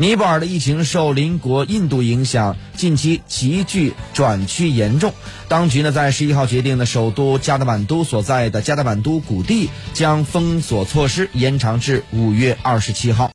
尼泊尔的疫情受邻国印度影响，近期急剧转趋严重，当局呢在十一号决定呢首都加德满都所在的加德满都谷地将封锁措施延长至五月二十七号。